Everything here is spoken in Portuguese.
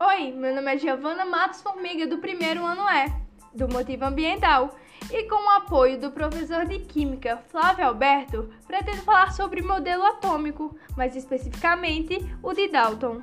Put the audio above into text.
Oi, meu nome é Giovana Matos Formiga, do primeiro ano E, do Motivo Ambiental, e com o apoio do professor de Química Flávio Alberto, pretendo falar sobre modelo atômico, mais especificamente o de Dalton.